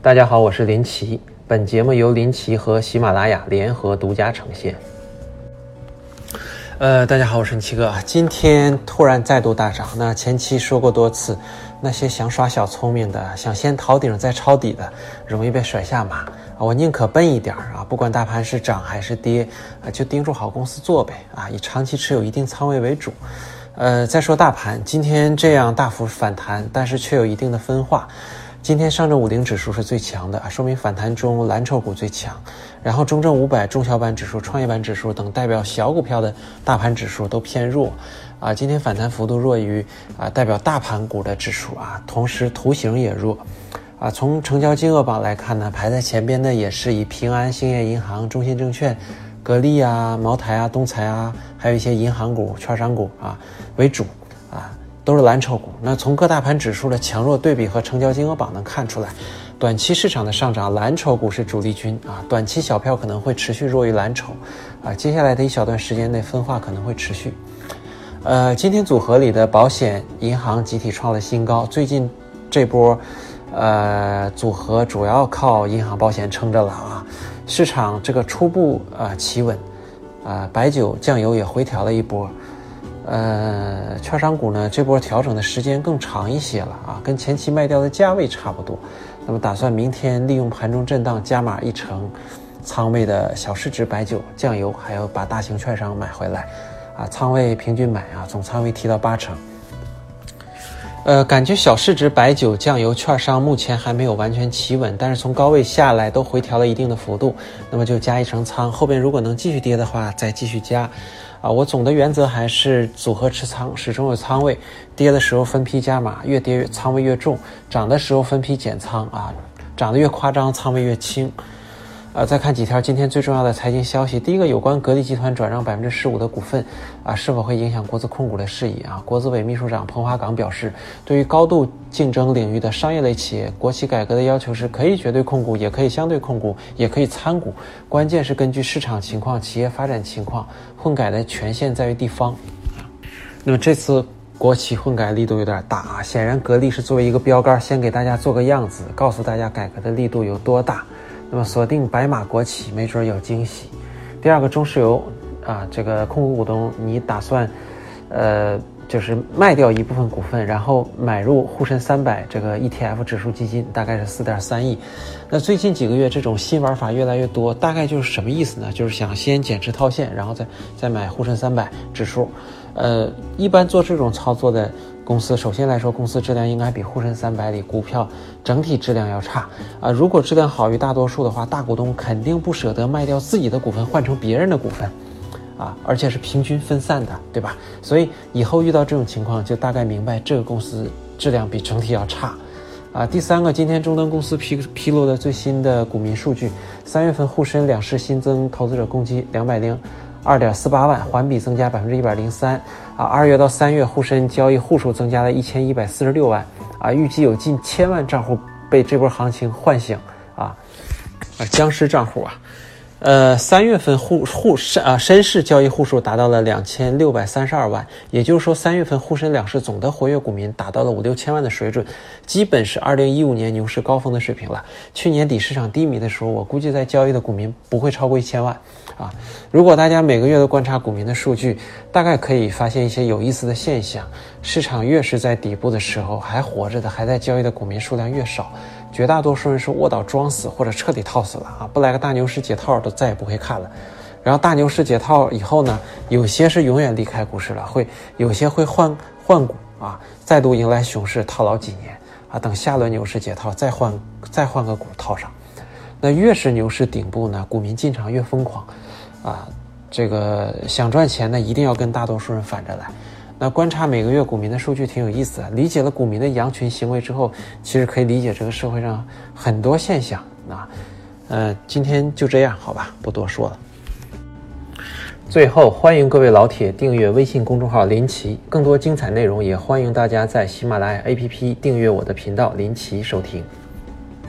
大家好，我是林奇。本节目由林奇和喜马拉雅联合独家呈现。呃，大家好，我是林奇哥。今天突然再度大涨，那前期说过多次，那些想耍小聪明的，想先逃顶再抄底的，容易被甩下马！我宁可笨一点啊，不管大盘是涨还是跌啊，就盯住好公司做呗啊，以长期持有一定仓位为主。呃，再说大盘，今天这样大幅反弹，但是却有一定的分化。今天上证五零指数是最强的啊，说明反弹中蓝筹股最强。然后中证五百、中小板指数、创业板指数等代表小股票的大盘指数都偏弱。啊，今天反弹幅度弱于啊代表大盘股的指数啊，同时图形也弱。啊，从成交金额榜来看呢，排在前边的也是以平安、兴业银行、中信证券、格力啊、茅台啊、东财啊，还有一些银行股、券商股啊为主啊。都是蓝筹股。那从各大盘指数的强弱对比和成交金额榜能看出来，短期市场的上涨，蓝筹股是主力军啊。短期小票可能会持续弱于蓝筹，啊，接下来的一小段时间内分化可能会持续。呃，今天组合里的保险、银行集体创了新高。最近这波，呃，组合主要靠银行、保险撑着了啊。市场这个初步啊企稳，啊，白酒、酱油也回调了一波。呃，券商股呢，这波调整的时间更长一些了啊，跟前期卖掉的价位差不多。那么打算明天利用盘中震荡加码一成仓位的小市值白酒、酱油，还有把大型券商买回来，啊，仓位平均买啊，总仓位提到八成。呃，感觉小市值白酒、酱油、券商目前还没有完全企稳，但是从高位下来都回调了一定的幅度，那么就加一成仓，后边如果能继续跌的话，再继续加。啊，我总的原则还是组合持仓，始终有仓位，跌的时候分批加码，越跌仓位越重；涨的时候分批减仓啊，涨得越夸张，仓位越轻。呃，再看几条今天最重要的财经消息。第一个，有关格力集团转让百分之十五的股份，啊，是否会影响国资控股的事宜啊？国资委秘书长彭华岗表示，对于高度竞争领域的商业类企业，国企改革的要求是可以绝对控股，也可以相对控股，也可以参股，关键是根据市场情况、企业发展情况，混改的权限在于地方。那么这次国企混改力度有点大啊，显然格力是作为一个标杆，先给大家做个样子，告诉大家改革的力度有多大。那么锁定白马国企，没准有惊喜。第二个中石油啊，这个控股股东，你打算，呃，就是卖掉一部分股份，然后买入沪深三百这个 ETF 指数基金，大概是四点三亿。那最近几个月这种新玩法越来越多，大概就是什么意思呢？就是想先减持套现，然后再再买沪深三百指数。呃，一般做这种操作的。公司首先来说，公司质量应该比沪深三百里股票整体质量要差啊。如果质量好于大多数的话，大股东肯定不舍得卖掉自己的股份换成别人的股份，啊，而且是平均分散的，对吧？所以以后遇到这种情况，就大概明白这个公司质量比整体要差，啊。第三个，今天中登公司披披露的最新的股民数据，三月份沪深两市新增投资者共计两百零。二点四八万，环比增加百分之一百零三啊！二月到三月，沪深交易户数增加了一千一百四十六万啊！预计有近千万账户被这波行情唤醒啊！啊，僵尸账户啊！呃，三月份沪沪深啊深市交易户数达到了两千六百三十二万，也就是说，三月份沪深两市总的活跃股民达到了五六千万的水准，基本是二零一五年牛市高峰的水平了。去年底市场低迷的时候，我估计在交易的股民不会超过一千万啊。如果大家每个月都观察股民的数据，大概可以发现一些有意思的现象：市场越是在底部的时候，还活着的、还在交易的股民数量越少。绝大多数人是卧倒装死或者彻底套死了啊！不来个大牛市解套都再也不会看了。然后大牛市解套以后呢，有些是永远离开股市了，会有些会换换股啊，再度迎来熊市套牢几年啊，等下轮牛市解套再换再换个股套上。那越是牛市顶部呢，股民进场越疯狂啊！这个想赚钱呢，一定要跟大多数人反着来。那观察每个月股民的数据挺有意思的，理解了股民的羊群行为之后，其实可以理解这个社会上很多现象啊。呃，今天就这样，好吧，不多说了。最后，欢迎各位老铁订阅微信公众号林奇，更多精彩内容也欢迎大家在喜马拉雅 APP 订阅我的频道林奇收听。